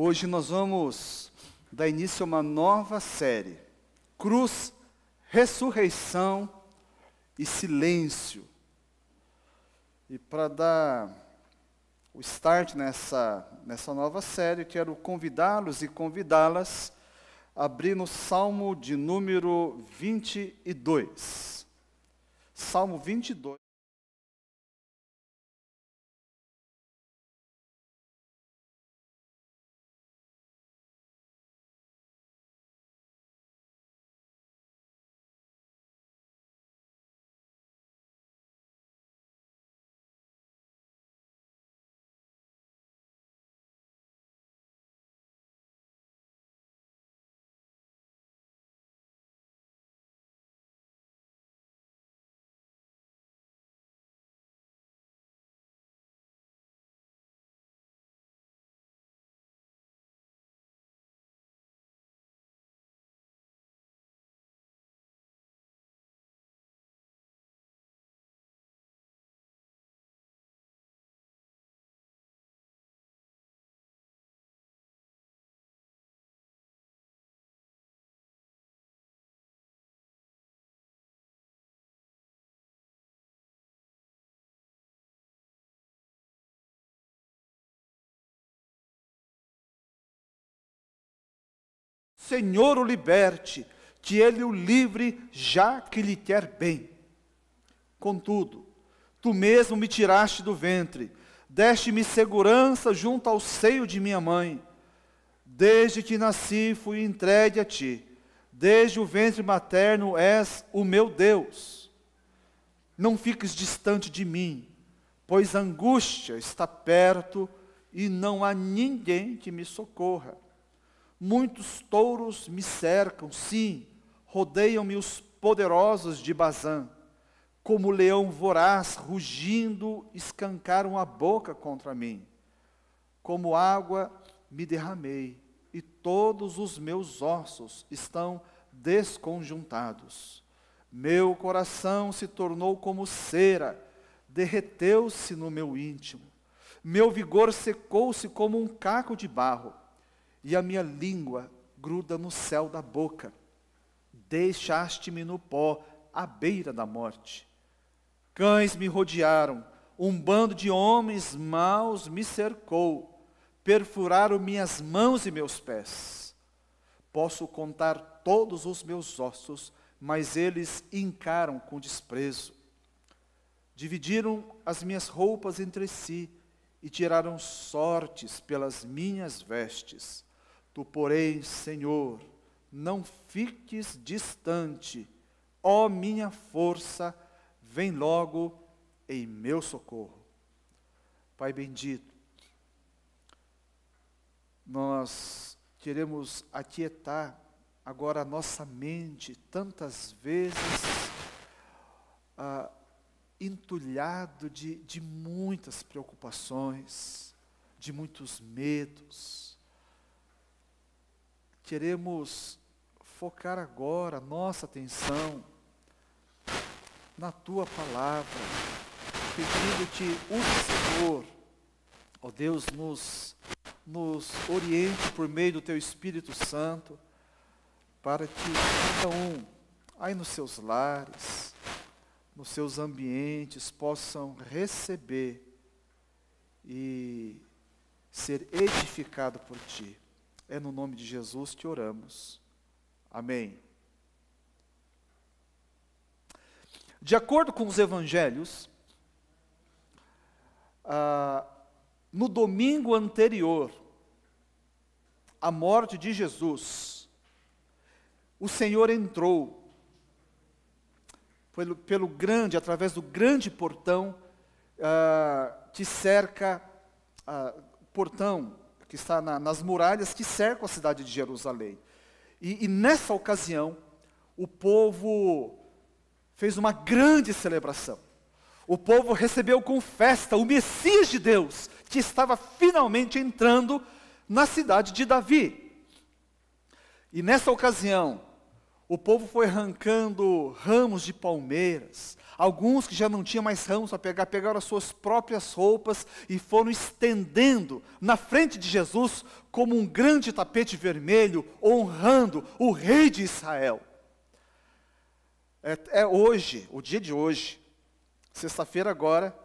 Hoje nós vamos dar início a uma nova série: Cruz, Ressurreição e Silêncio. E para dar o start nessa, nessa nova série, quero convidá-los e convidá-las a abrir no Salmo de número 22. Salmo 22. Senhor o liberte, que ele o livre, já que lhe quer bem. Contudo, tu mesmo me tiraste do ventre, deste-me segurança junto ao seio de minha mãe. Desde que nasci, fui entregue a ti. Desde o ventre materno és o meu Deus. Não fiques distante de mim, pois a angústia está perto e não há ninguém que me socorra. Muitos touros me cercam, sim, rodeiam-me os poderosos de Bazã. Como leão voraz, rugindo, escancaram a boca contra mim. Como água me derramei, e todos os meus ossos estão desconjuntados. Meu coração se tornou como cera, derreteu-se no meu íntimo. Meu vigor secou-se como um caco de barro e a minha língua gruda no céu da boca. Deixaste-me no pó, à beira da morte. Cães me rodearam, um bando de homens maus me cercou, perfuraram minhas mãos e meus pés. Posso contar todos os meus ossos, mas eles encaram com desprezo. Dividiram as minhas roupas entre si e tiraram sortes pelas minhas vestes. Tu, porém, Senhor, não fiques distante, ó minha força, vem logo em meu socorro. Pai bendito, nós queremos aquietar agora a nossa mente, tantas vezes ah, entulhado de, de muitas preocupações, de muitos medos queremos focar agora nossa atenção na tua palavra, pedindo que o Senhor, ó Deus, nos, nos oriente por meio do teu Espírito Santo, para que cada um, aí nos seus lares, nos seus ambientes, possam receber e ser edificado por ti. É no nome de Jesus que oramos. Amém. De acordo com os evangelhos, ah, no domingo anterior à morte de Jesus, o Senhor entrou pelo, pelo grande, através do grande portão ah, que cerca, ah, portão que está na, nas muralhas que cercam a cidade de Jerusalém. E, e nessa ocasião, o povo fez uma grande celebração. O povo recebeu com festa o Messias de Deus, que estava finalmente entrando na cidade de Davi. E nessa ocasião, O povo foi arrancando ramos de palmeiras. Alguns que já não tinham mais ramos para pegar, pegaram as suas próprias roupas e foram estendendo na frente de Jesus como um grande tapete vermelho, honrando o rei de Israel. É, é hoje, o dia de hoje, sexta-feira agora,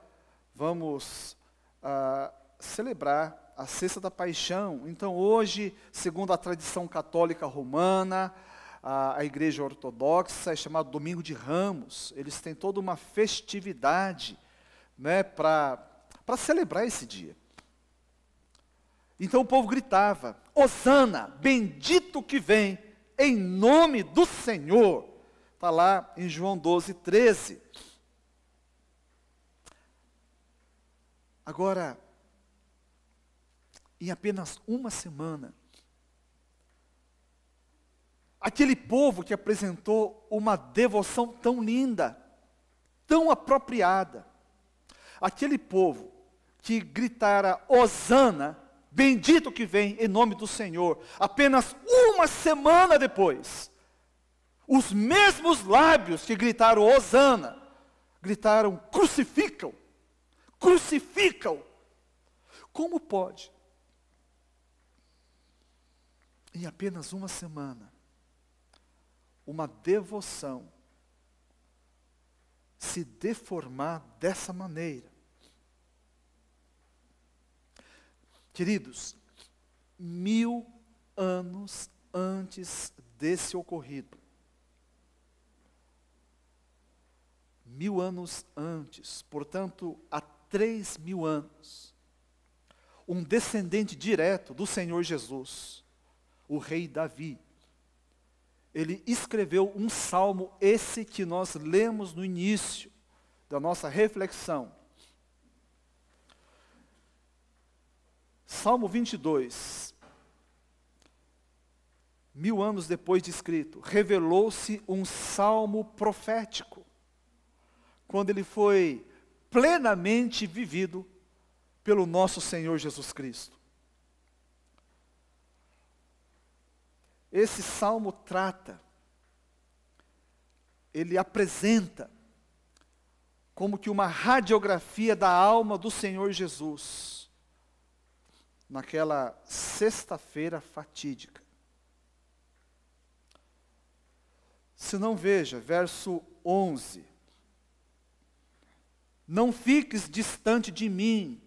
vamos ah, celebrar a Sexta da Paixão. Então, hoje, segundo a tradição católica romana, a, a igreja ortodoxa, é chamado Domingo de Ramos. Eles têm toda uma festividade né, para celebrar esse dia. Então o povo gritava: Osana, bendito que vem, em nome do Senhor. Está lá em João 12, 13. Agora, em apenas uma semana, aquele povo que apresentou uma devoção tão linda, tão apropriada, aquele povo que gritara Hosana, bendito que vem em nome do Senhor, apenas uma semana depois, os mesmos lábios que gritaram Hosana, gritaram crucificam, crucificam. Como pode? Em apenas uma semana, uma devoção se deformar dessa maneira. Queridos, mil anos antes desse ocorrido, mil anos antes, portanto, há três mil anos, um descendente direto do Senhor Jesus, o rei Davi, ele escreveu um salmo, esse que nós lemos no início da nossa reflexão. Salmo 22, mil anos depois de escrito, revelou-se um salmo profético, quando ele foi plenamente vivido pelo nosso Senhor Jesus Cristo. Esse salmo trata, ele apresenta como que uma radiografia da alma do Senhor Jesus, naquela sexta-feira fatídica. Se não veja, verso 11. Não fiques distante de mim,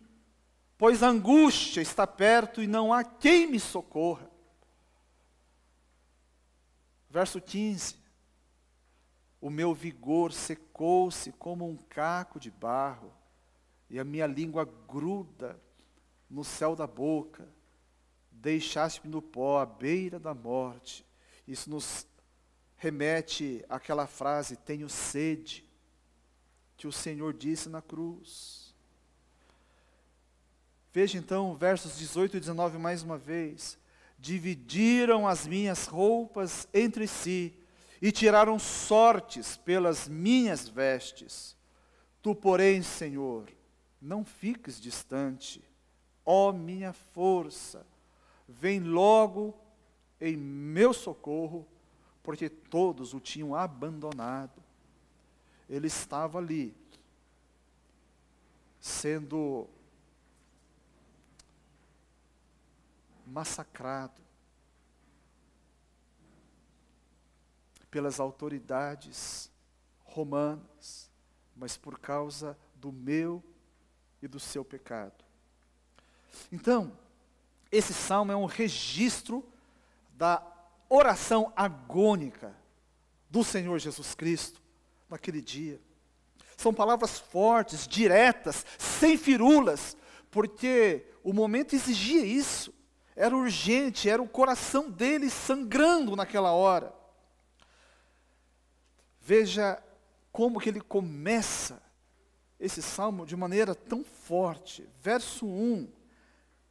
pois a angústia está perto e não há quem me socorra. Verso 15: O meu vigor secou-se como um caco de barro, e a minha língua gruda no céu da boca. Deixaste-me no pó, à beira da morte. Isso nos remete àquela frase: Tenho sede, que o Senhor disse na cruz. Veja então versos 18 e 19 mais uma vez dividiram as minhas roupas entre si e tiraram sortes pelas minhas vestes. Tu, porém, Senhor, não fiques distante, ó minha força, vem logo em meu socorro, porque todos o tinham abandonado. Ele estava ali, sendo massacrado pelas autoridades romanas, mas por causa do meu e do seu pecado. Então, esse salmo é um registro da oração agônica do Senhor Jesus Cristo naquele dia. São palavras fortes, diretas, sem firulas, porque o momento exigia isso. Era urgente, era o coração dele sangrando naquela hora. Veja como que ele começa esse salmo de maneira tão forte. Verso 1.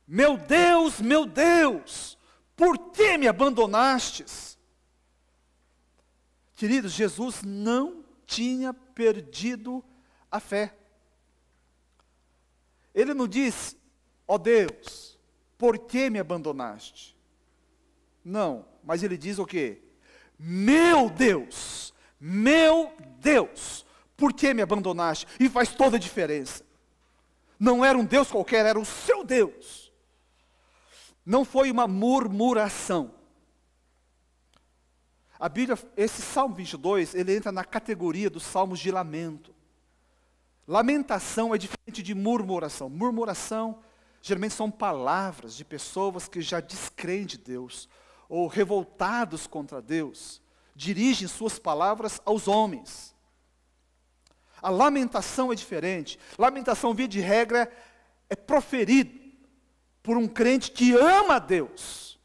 Meu Deus, meu Deus, por que me abandonastes? Queridos, Jesus não tinha perdido a fé. Ele não diz, ó oh Deus, por que me abandonaste? Não, mas ele diz o quê? Meu Deus, meu Deus, por que me abandonaste? E faz toda a diferença. Não era um Deus qualquer, era o seu Deus. Não foi uma murmuração. A Bíblia, esse Salmo 22, ele entra na categoria dos salmos de lamento. Lamentação é diferente de murmuração. Murmuração geralmente são palavras de pessoas que já descreem de Deus ou revoltados contra Deus, dirigem suas palavras aos homens. A lamentação é diferente. Lamentação, via de regra, é proferido por um crente que ama a Deus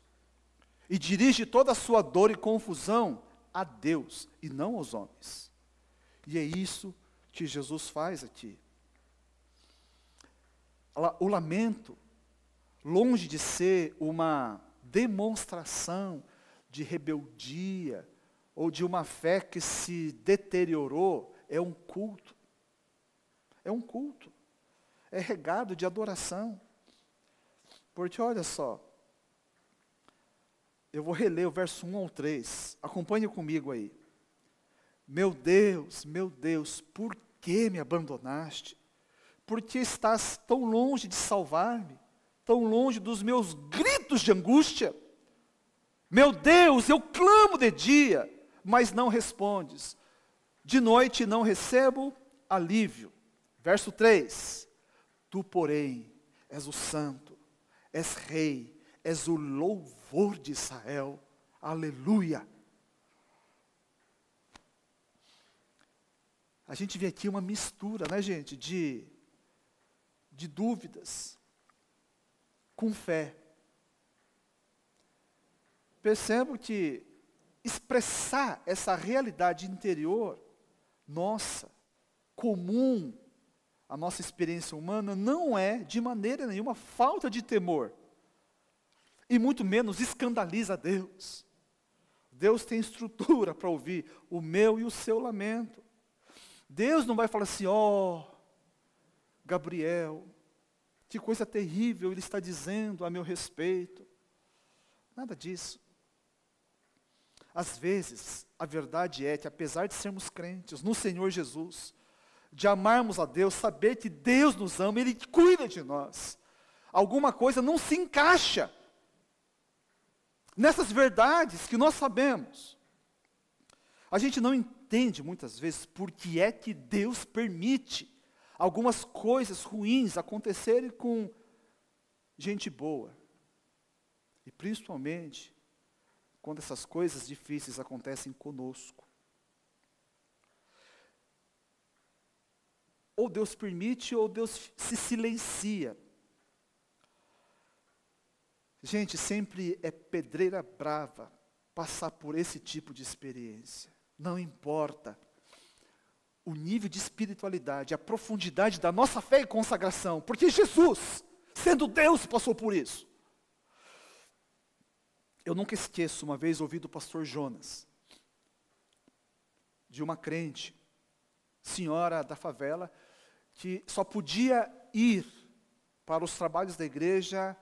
e dirige toda a sua dor e confusão a Deus e não aos homens. E é isso que Jesus faz aqui. O lamento, longe de ser uma demonstração de rebeldia ou de uma fé que se deteriorou, é um culto. É um culto. É regado de adoração. Porque olha só, eu vou reler o verso 1 ao 3. Acompanhe comigo aí. Meu Deus, meu Deus, por que me abandonaste? Por que estás tão longe de salvar-me? Tão longe dos meus gritos de angústia? Meu Deus, eu clamo de dia, mas não respondes. De noite não recebo alívio. Verso 3: Tu, porém, és o santo, és rei, és o louvor de Israel. Aleluia. A gente vê aqui uma mistura, né, gente, de, de dúvidas com fé. Percebo que expressar essa realidade interior nossa, comum, a nossa experiência humana, não é, de maneira nenhuma, falta de temor. E muito menos escandaliza Deus. Deus tem estrutura para ouvir o meu e o seu lamento. Deus não vai falar assim, ó, oh, Gabriel, que coisa terrível ele está dizendo a meu respeito. Nada disso. Às vezes, a verdade é que, apesar de sermos crentes no Senhor Jesus, de amarmos a Deus, saber que Deus nos ama, Ele cuida de nós, alguma coisa não se encaixa nessas verdades que nós sabemos. A gente não entende muitas vezes por que é que Deus permite algumas coisas ruins acontecerem com gente boa. E principalmente quando essas coisas difíceis acontecem conosco. Ou Deus permite ou Deus se silencia. Gente, sempre é pedreira brava passar por esse tipo de experiência. Não importa o nível de espiritualidade, a profundidade da nossa fé e consagração, porque Jesus, sendo Deus, passou por isso. Eu nunca esqueço uma vez ouvi do pastor Jonas, de uma crente, senhora da favela, que só podia ir para os trabalhos da igreja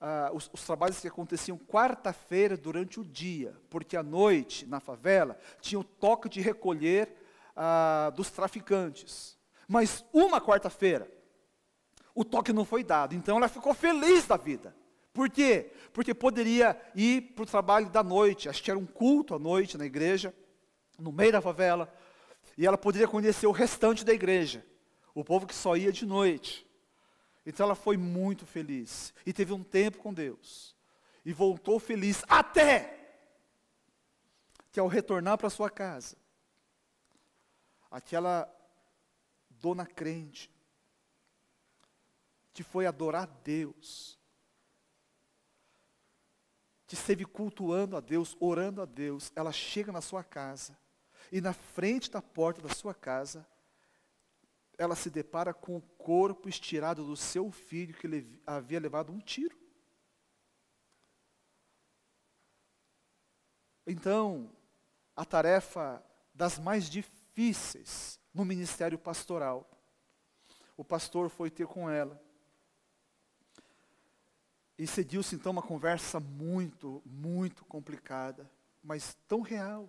uh, os, os, trabalhos que aconteciam quarta-feira durante o dia, porque à noite, na favela, tinha o toque de recolher uh, dos traficantes. Mas uma quarta-feira, o toque não foi dado, então ela ficou feliz da vida. Por quê? Porque poderia ir para o trabalho da noite, acho que era um culto à noite na igreja, no meio da favela, e ela poderia conhecer o restante da igreja, o povo que só ia de noite. Então ela foi muito feliz e teve um tempo com Deus e voltou feliz até que ao retornar para sua casa, aquela dona crente que foi adorar Deus, que esteve cultuando a Deus, orando a Deus, ela chega na sua casa e na frente da porta da sua casa ela se depara com o corpo estirado do seu filho que havia levado um tiro. Então, a tarefa das mais difíceis no ministério pastoral, o pastor foi ter com ela. E seguiu-se então uma conversa muito, muito complicada, mas tão real.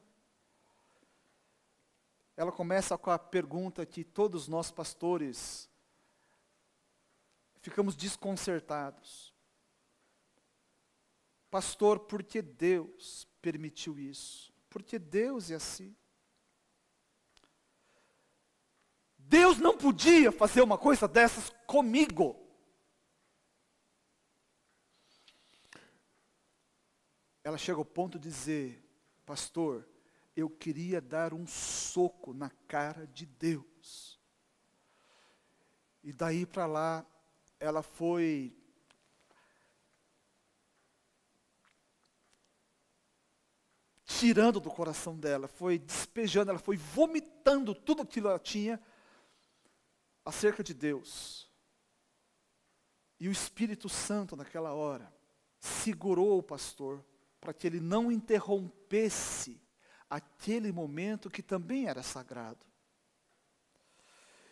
Ela começa com a pergunta que todos nós pastores ficamos desconcertados. Pastor, por que Deus permitiu isso? Porque Deus é assim. Deus não podia fazer uma coisa dessas comigo. Ela chega ao ponto de dizer, pastor, eu queria dar um soco na cara de Deus. E daí para lá, ela foi tirando do coração dela, foi despejando, ela foi vomitando tudo aquilo que ela tinha acerca de Deus. E o Espírito Santo, naquela hora, segurou o pastor para que ele não interrompesse aquele momento que também era sagrado.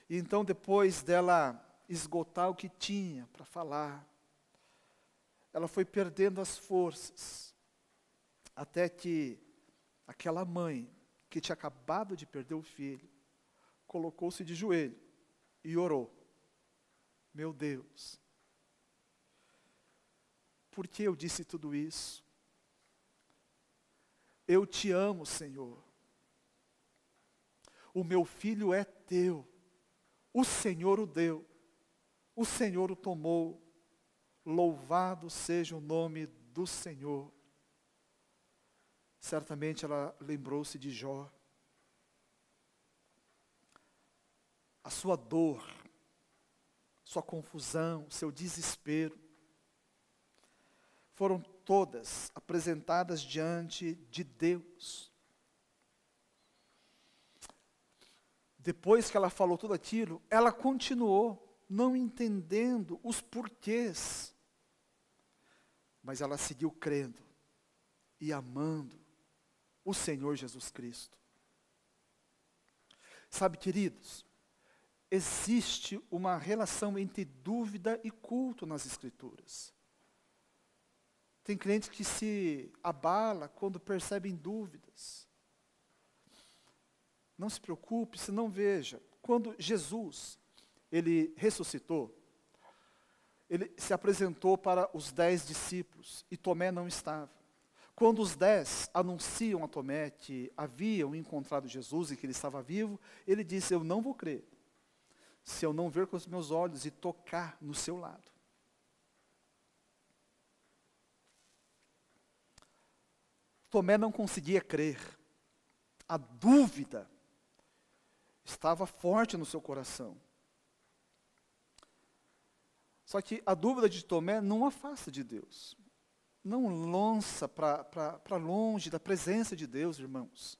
E então, depois dela esgotar o que tinha para falar, ela foi perdendo as forças, até que aquela mãe, que tinha acabado de perder o filho, colocou-se de joelho e orou: Meu Deus, por que eu disse tudo isso? Eu te amo, Senhor. O meu filho é teu. O Senhor o deu. O Senhor o tomou. Louvado seja o nome do Senhor. Certamente ela lembrou-se de Jó. A sua dor, sua confusão, seu desespero, foram todas apresentadas diante de Deus. Depois que ela falou tudo aquilo, ela continuou não entendendo os porquês. Mas ela seguiu crendo e amando o Senhor Jesus Cristo. Sabe, queridos, existe uma relação entre dúvida e culto nas Escrituras. Tem crentes que se abala quando percebem dúvidas. Não se preocupe, se não veja. Quando Jesus, ele ressuscitou, ele se apresentou para os dez discípulos e Tomé não estava. Quando os dez anunciam a Tomé que haviam encontrado Jesus e que ele estava vivo, ele disse: Eu não vou crer, se eu não ver com os meus olhos e tocar no seu lado. Tomé não conseguia crer. A dúvida estava forte no seu coração. Só que a dúvida de Tomé não afasta de Deus. Não lança para longe da presença de Deus, irmãos.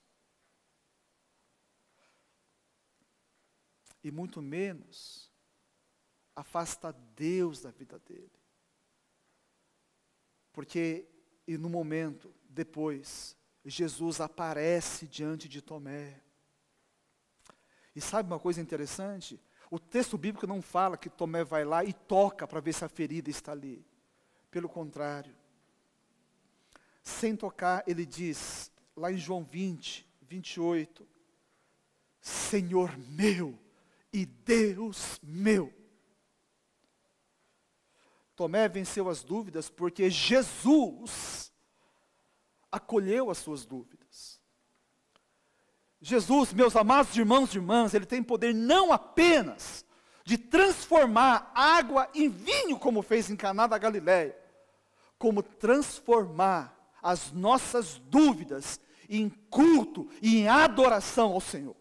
E muito menos afasta Deus da vida dele. Porque, e no momento, depois, Jesus aparece diante de Tomé. E sabe uma coisa interessante? O texto bíblico não fala que Tomé vai lá e toca para ver se a ferida está ali. Pelo contrário. Sem tocar, ele diz, lá em João 20, 28, Senhor meu e Deus meu. Tomé venceu as dúvidas porque Jesus acolheu as suas dúvidas. Jesus, meus amados irmãos e irmãs, ele tem poder não apenas de transformar água em vinho, como fez em Caná da Galiléia, como transformar as nossas dúvidas em culto e em adoração ao Senhor.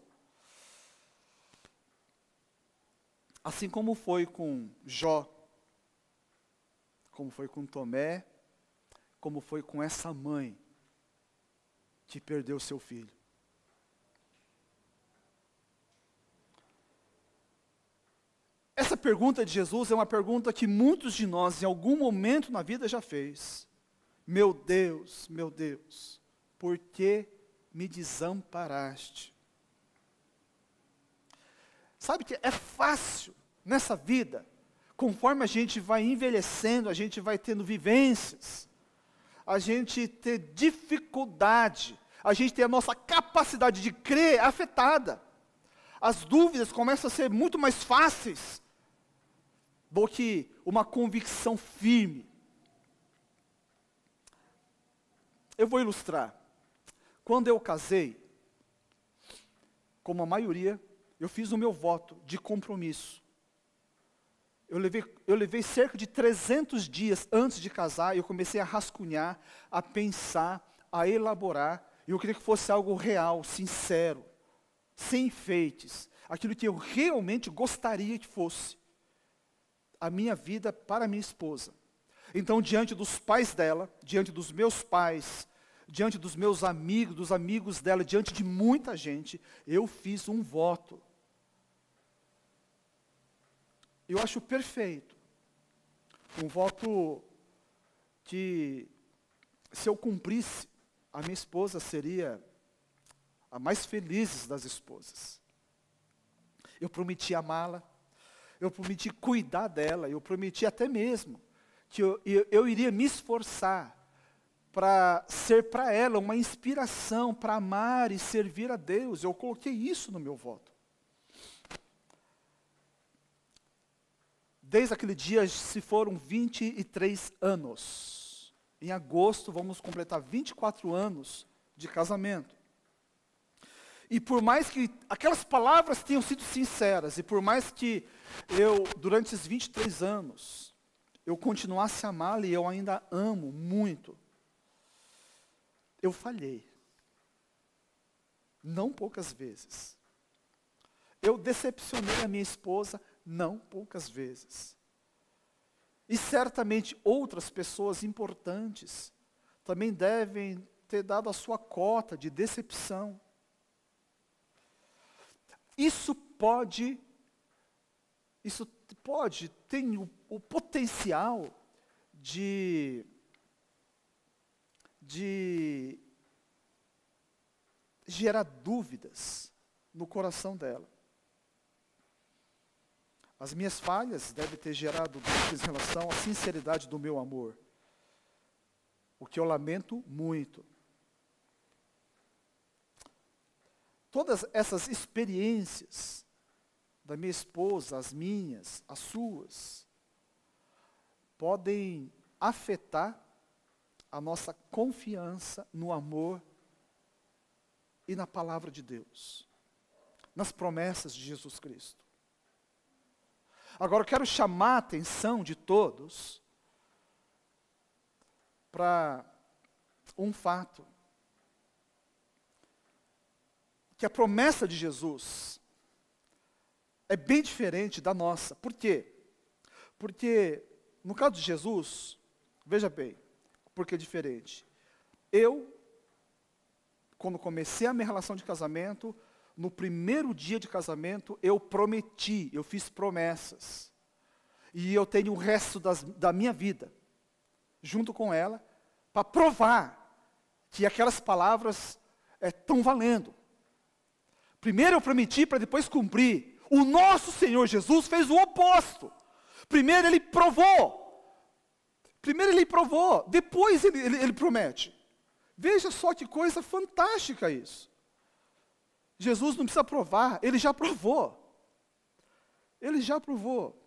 Assim como foi com Jó, como foi com Tomé, como foi com essa mãe que perdeu seu filho. Essa pergunta de Jesus é uma pergunta que muitos de nós, em algum momento na vida, já fez. Meu Deus, meu Deus, por que me desamparaste? Sabe que é fácil nessa vida, conforme a gente vai envelhecendo, a gente vai tendo vivências, a gente ter dificuldade, a gente ter a nossa capacidade de crer afetada. As dúvidas começam a ser muito mais fáceis do que uma convicção firme. Eu vou ilustrar. Quando eu casei, como a maioria, eu fiz o meu voto de compromisso. Eu levei, eu levei cerca de 300 dias antes de casar, eu comecei a rascunhar, a pensar, a elaborar, e eu queria que fosse algo real, sincero, sem enfeites, aquilo que eu realmente gostaria que fosse a minha vida para minha esposa. Então, diante dos pais dela, diante dos meus pais, diante dos meus amigos, dos amigos dela, diante de muita gente, eu fiz um voto. Eu acho perfeito. Um voto que, se eu cumprisse, a minha esposa seria a mais feliz das esposas. Eu prometi amá-la, eu prometi cuidar dela, eu prometi até mesmo que eu, eu, eu iria me esforçar para ser para ela uma inspiração para amar e servir a Deus. Eu coloquei isso no meu voto. Desde aquele dia se foram 23 anos. Em agosto vamos completar 24 anos de casamento. E por mais que aquelas palavras tenham sido sinceras, e por mais que eu, durante esses 23 anos, eu continuasse a amá-la e eu ainda amo muito, eu falhei. Não poucas vezes. Eu decepcionei a minha esposa não poucas vezes. E certamente outras pessoas importantes também devem ter dado a sua cota de decepção. Isso pode, isso pode, tem o, o potencial de de gerar dúvidas no coração dela. As minhas falhas devem ter gerado dúvidas em relação à sinceridade do meu amor, o que eu lamento muito. Todas essas experiências da minha esposa, as minhas, as suas, podem afetar a nossa confiança no amor e na palavra de Deus, nas promessas de Jesus Cristo. Agora eu quero chamar a atenção de todos para um fato. Que a promessa de Jesus é bem diferente da nossa. Por quê? Porque, no caso de Jesus, veja bem, porque é diferente. Eu, quando comecei a minha relação de casamento, no primeiro dia de casamento, eu prometi, eu fiz promessas. E eu tenho o resto das, da minha vida, junto com ela, para provar que aquelas palavras estão é, valendo. Primeiro eu prometi para depois cumprir. O nosso Senhor Jesus fez o oposto. Primeiro ele provou Primeiro ele provou, depois ele, ele, ele promete. Veja só que coisa fantástica isso. Jesus não precisa provar, ele já provou. Ele já provou.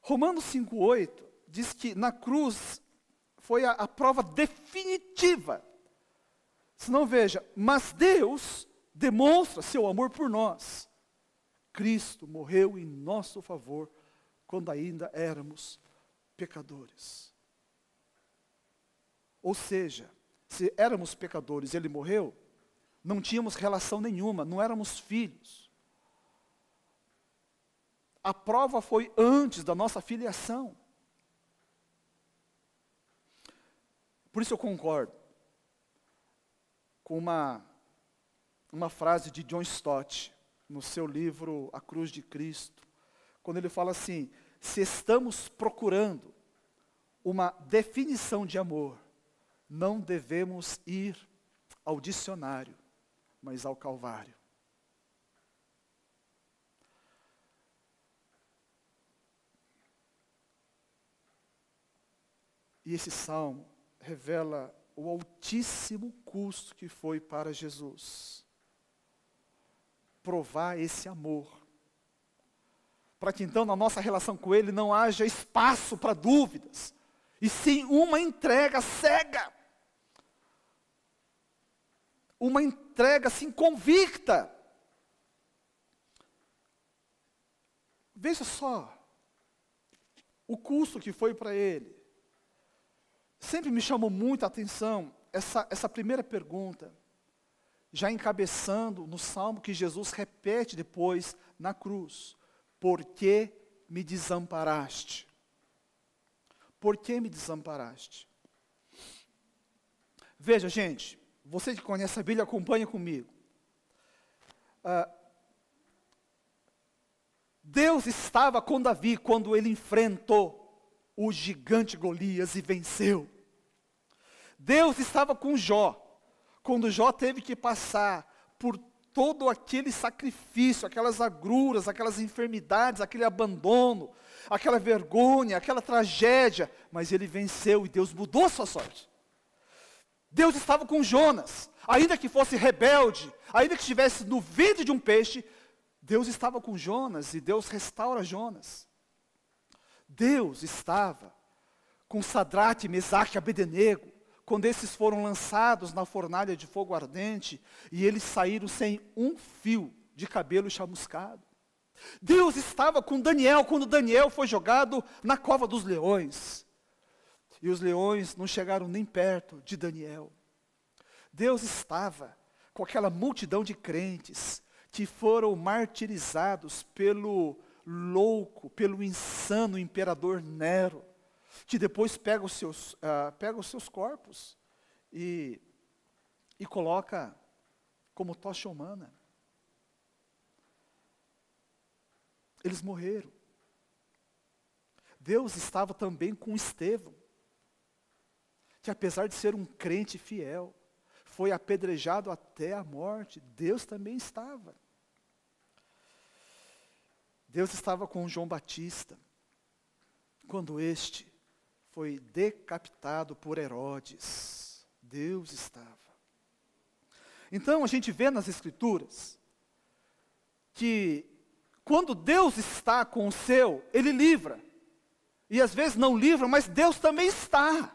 Romanos 5,8 diz que na cruz foi a, a prova definitiva. Se não veja, mas Deus demonstra seu amor por nós. Cristo morreu em nosso favor quando ainda éramos pecadores. Ou seja, se éramos pecadores ele morreu, não tínhamos relação nenhuma, não éramos filhos. A prova foi antes da nossa filiação. Por isso eu concordo com uma, uma frase de John Stott, no seu livro A Cruz de Cristo, quando ele fala assim: se estamos procurando uma definição de amor, não devemos ir ao dicionário, mas ao Calvário. E esse salmo revela o altíssimo custo que foi para Jesus provar esse amor. Para que então na nossa relação com Ele não haja espaço para dúvidas, e sim uma entrega cega, uma entrega assim convicta. Veja só o custo que foi para ele. Sempre me chamou muito a atenção essa, essa primeira pergunta, já encabeçando no salmo que Jesus repete depois na cruz: Por que me desamparaste? Por que me desamparaste? Veja, gente, você que conhece a Bíblia, acompanha comigo. Ah, Deus estava com Davi quando ele enfrentou o gigante Golias e venceu. Deus estava com Jó, quando Jó teve que passar por todo aquele sacrifício, aquelas agruras, aquelas enfermidades, aquele abandono, aquela vergonha, aquela tragédia, mas ele venceu e Deus mudou sua sorte. Deus estava com Jonas, ainda que fosse rebelde, ainda que estivesse no ventre de um peixe, Deus estava com Jonas e Deus restaura Jonas. Deus estava com Sadrate, Mesaque e Abednego, quando esses foram lançados na fornalha de fogo ardente e eles saíram sem um fio de cabelo chamuscado. Deus estava com Daniel quando Daniel foi jogado na cova dos leões. E os leões não chegaram nem perto de Daniel. Deus estava com aquela multidão de crentes que foram martirizados pelo louco, pelo insano imperador Nero, que depois pega os seus, uh, pega os seus corpos e, e coloca como tocha humana. Eles morreram. Deus estava também com Estevão, que apesar de ser um crente fiel, foi apedrejado até a morte. Deus também estava. Deus estava com João Batista, quando este foi decapitado por Herodes. Deus estava. Então a gente vê nas Escrituras que quando Deus está com o seu, Ele livra. E às vezes não livra, mas Deus também está.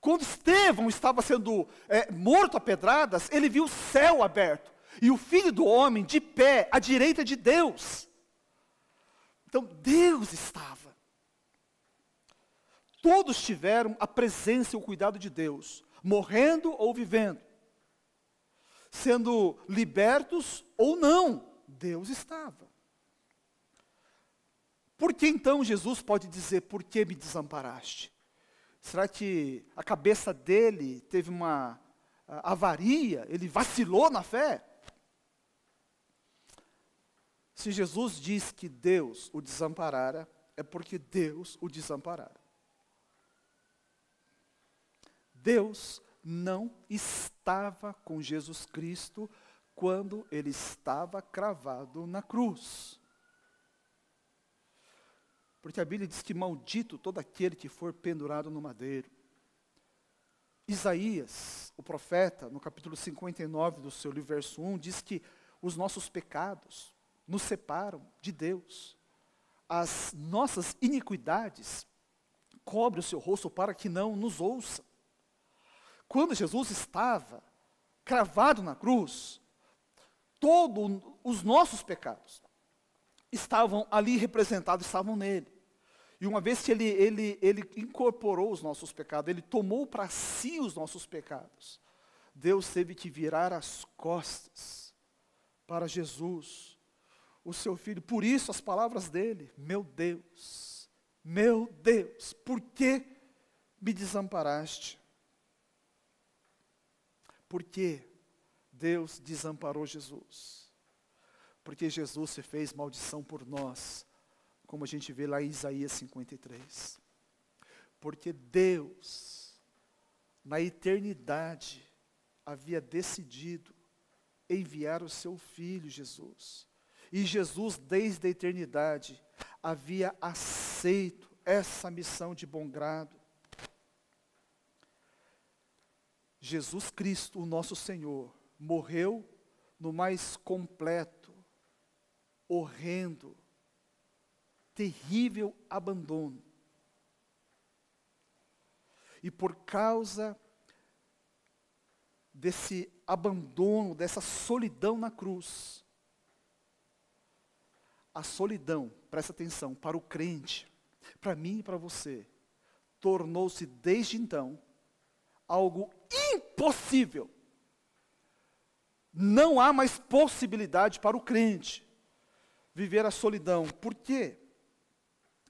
Quando Estevão estava sendo é, morto a pedradas, ele viu o céu aberto e o filho do homem de pé à direita de Deus. Então Deus estava. Todos tiveram a presença e o cuidado de Deus, morrendo ou vivendo, sendo libertos ou não, Deus estava. Por que então Jesus pode dizer: Por que me desamparaste? Será que a cabeça dele teve uma avaria? Ele vacilou na fé? Se Jesus diz que Deus o desamparara, é porque Deus o desamparara. Deus não estava com Jesus Cristo quando ele estava cravado na cruz. Porque a Bíblia diz que maldito todo aquele que for pendurado no madeiro. Isaías, o profeta, no capítulo 59 do seu livro, verso 1, diz que os nossos pecados, nos separam de Deus. As nossas iniquidades cobre o seu rosto para que não nos ouça. Quando Jesus estava cravado na cruz, todos os nossos pecados estavam ali representados, estavam nele. E uma vez que ele, ele, ele incorporou os nossos pecados, ele tomou para si os nossos pecados, Deus teve que virar as costas para Jesus o seu filho. Por isso as palavras dele, meu Deus, meu Deus, por que me desamparaste? Por que Deus desamparou Jesus? Porque Jesus se fez maldição por nós, como a gente vê lá em Isaías 53. Porque Deus, na eternidade, havia decidido enviar o seu filho Jesus e Jesus, desde a eternidade, havia aceito essa missão de bom grado. Jesus Cristo, o nosso Senhor, morreu no mais completo, horrendo, terrível abandono. E por causa desse abandono, dessa solidão na cruz, a solidão, presta atenção, para o crente, para mim e para você, tornou-se desde então algo impossível. Não há mais possibilidade para o crente viver a solidão. Por quê?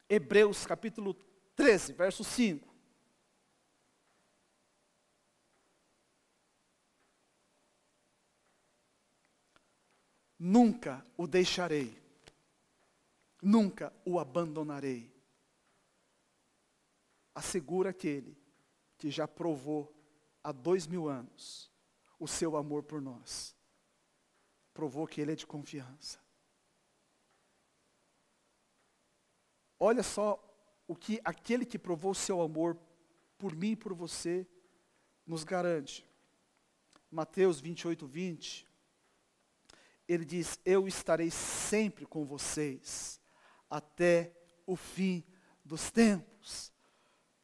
Hebreus capítulo 13, verso 5. Nunca o deixarei, nunca o abandonarei. Assegura aquele que já provou há dois mil anos o seu amor por nós. Provou que Ele é de confiança. Olha só o que aquele que provou seu amor por mim e por você nos garante. Mateus 28, 20. Ele diz: Eu estarei sempre com vocês até o fim dos tempos.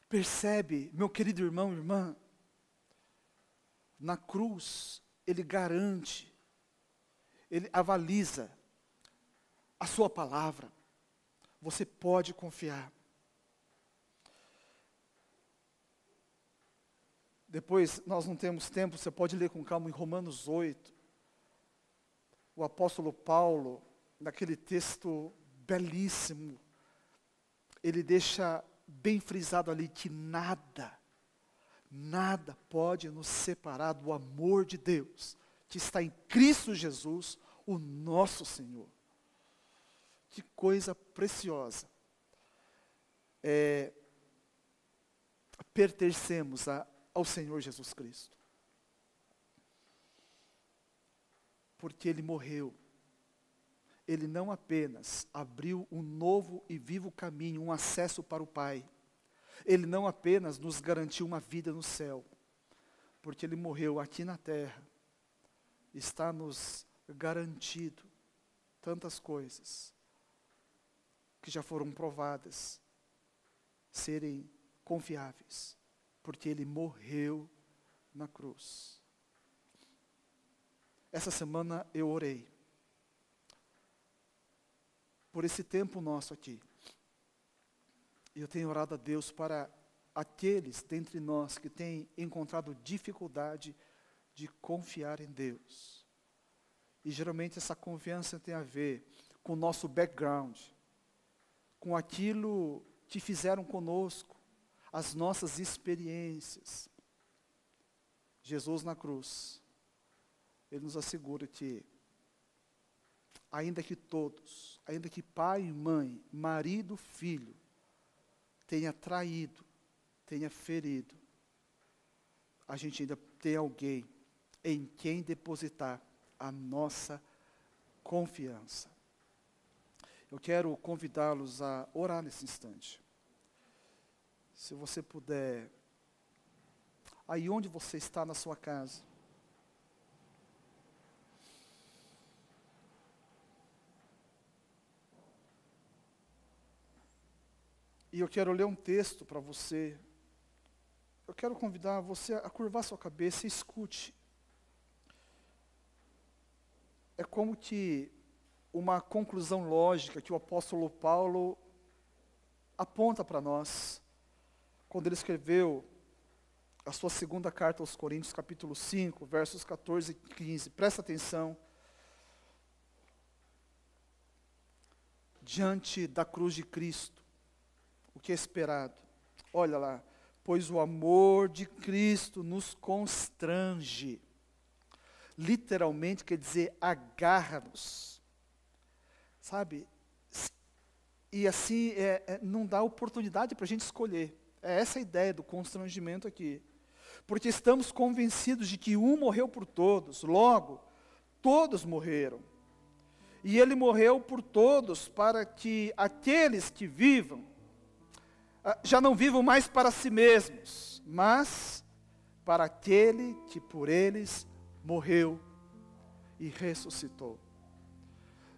Percebe, meu querido irmão e irmã, na cruz, ele garante, ele avaliza a sua palavra. Você pode confiar. Depois, nós não temos tempo, você pode ler com calma em Romanos 8. O apóstolo Paulo, naquele texto belíssimo, ele deixa bem frisado ali que nada, nada pode nos separar do amor de Deus, que está em Cristo Jesus, o nosso Senhor. Que coisa preciosa. É, pertencemos a, ao Senhor Jesus Cristo. Porque Ele morreu. Ele não apenas abriu um novo e vivo caminho, um acesso para o Pai, ele não apenas nos garantiu uma vida no céu, porque Ele morreu aqui na terra, está nos garantido tantas coisas que já foram provadas serem confiáveis, porque Ele morreu na cruz. Essa semana eu orei por esse tempo nosso aqui. Eu tenho orado a Deus para aqueles dentre nós que têm encontrado dificuldade de confiar em Deus. E geralmente essa confiança tem a ver com o nosso background, com aquilo que fizeram conosco, as nossas experiências. Jesus na cruz, Ele nos assegura que, ainda que todos, ainda que pai e mãe, marido, filho, tenha traído, tenha ferido, a gente ainda tem alguém em quem depositar a nossa confiança. Eu quero convidá-los a orar nesse instante. Se você puder, aí onde você está na sua casa, E eu quero ler um texto para você. Eu quero convidar você a curvar sua cabeça e escute. É como que uma conclusão lógica que o apóstolo Paulo aponta para nós, quando ele escreveu a sua segunda carta aos Coríntios, capítulo 5, versos 14 e 15. Presta atenção. Diante da cruz de Cristo, o que é esperado. Olha lá, pois o amor de Cristo nos constrange. Literalmente quer dizer agarra-nos. Sabe? E assim é, é, não dá oportunidade para a gente escolher. É essa a ideia do constrangimento aqui. Porque estamos convencidos de que um morreu por todos, logo, todos morreram. E ele morreu por todos, para que aqueles que vivam ah, já não vivam mais para si mesmos, mas para aquele que por eles morreu e ressuscitou.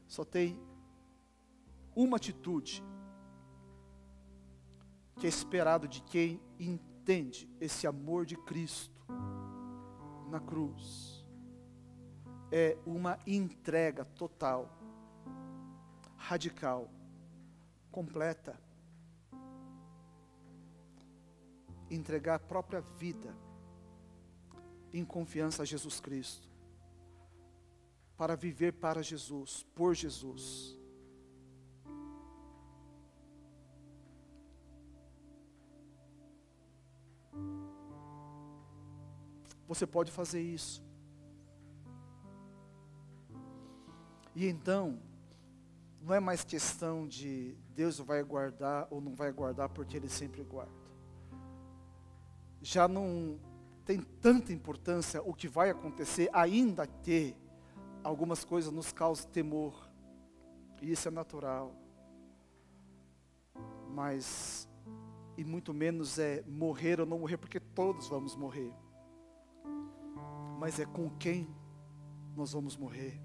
Só tem uma atitude que é esperado de quem entende esse amor de Cristo na cruz. É uma entrega total, radical, completa. Entregar a própria vida em confiança a Jesus Cristo, para viver para Jesus, por Jesus. Você pode fazer isso. E então, não é mais questão de Deus vai guardar ou não vai guardar, porque Ele sempre guarda. Já não tem tanta importância o que vai acontecer, ainda que algumas coisas nos causem temor. E isso é natural. Mas, e muito menos é morrer ou não morrer, porque todos vamos morrer. Mas é com quem nós vamos morrer.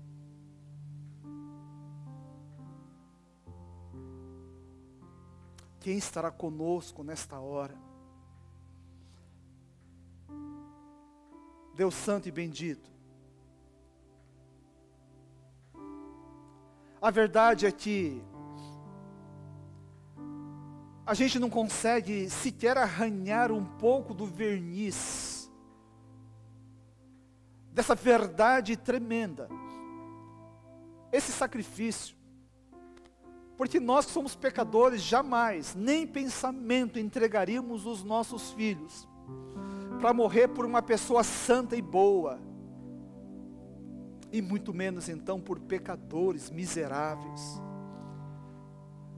Quem estará conosco nesta hora? Deus Santo e bendito. A verdade é que a gente não consegue sequer arranhar um pouco do verniz dessa verdade tremenda. Esse sacrifício, porque nós que somos pecadores, jamais, nem pensamento entregaríamos os nossos filhos para morrer por uma pessoa santa e boa, e muito menos então por pecadores miseráveis.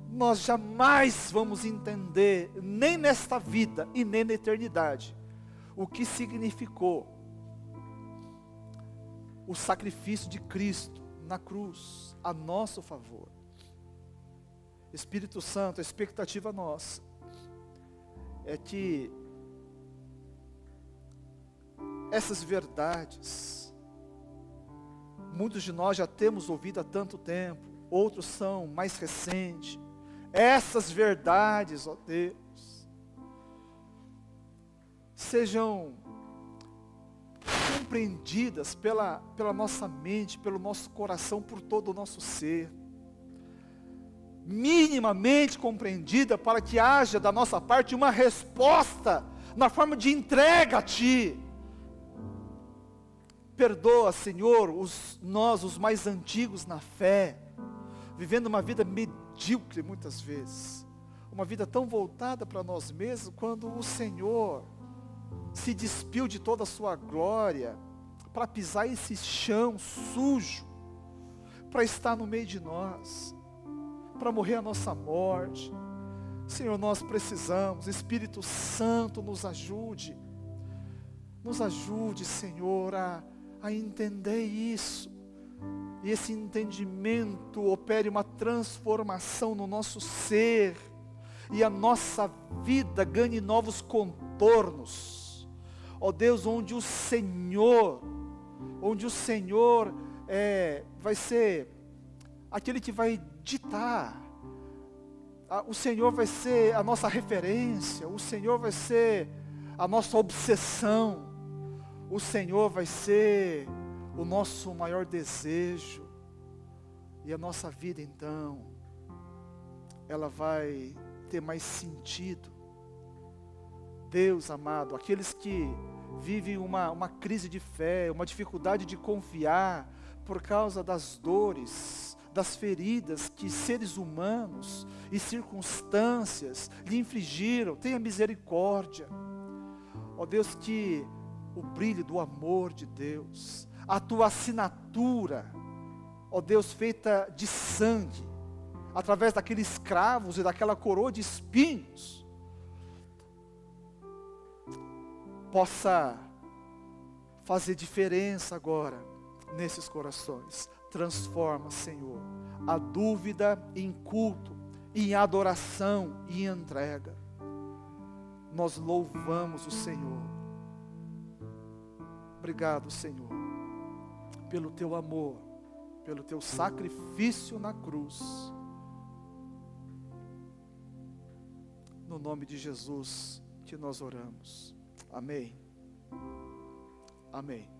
Nós jamais vamos entender, nem nesta vida e nem na eternidade, o que significou o sacrifício de Cristo na cruz, a nosso favor. Espírito Santo, a expectativa nossa é que essas verdades. Muitos de nós já temos ouvido há tanto tempo, outros são mais recentes. Essas verdades, ó Deus, sejam compreendidas pela, pela nossa mente, pelo nosso coração, por todo o nosso ser. Minimamente compreendida para que haja da nossa parte uma resposta na forma de entrega a Ti. Perdoa, Senhor, os, nós, os mais antigos na fé, vivendo uma vida medíocre muitas vezes, uma vida tão voltada para nós mesmos, quando o Senhor se despiu de toda a sua glória, para pisar esse chão sujo, para estar no meio de nós, para morrer a nossa morte. Senhor, nós precisamos, Espírito Santo nos ajude, nos ajude, Senhor, a a entender isso. E esse entendimento opere uma transformação no nosso ser. E a nossa vida ganhe novos contornos. Ó Deus, onde o Senhor, onde o Senhor é, vai ser aquele que vai ditar. O Senhor vai ser a nossa referência, o Senhor vai ser a nossa obsessão o Senhor vai ser o nosso maior desejo, e a nossa vida então, ela vai ter mais sentido. Deus amado, aqueles que vivem uma, uma crise de fé, uma dificuldade de confiar, por causa das dores, das feridas que seres humanos e circunstâncias lhe infligiram, tenha misericórdia. Ó Deus, que o brilho do amor de Deus, a tua assinatura, ó Deus, feita de sangue, através daqueles cravos e daquela coroa de espinhos, possa fazer diferença agora nesses corações. Transforma, Senhor, a dúvida em culto, em adoração e entrega. Nós louvamos o Senhor Obrigado, Senhor, pelo teu amor, pelo teu sacrifício na cruz. No nome de Jesus que nós oramos. Amém. Amém.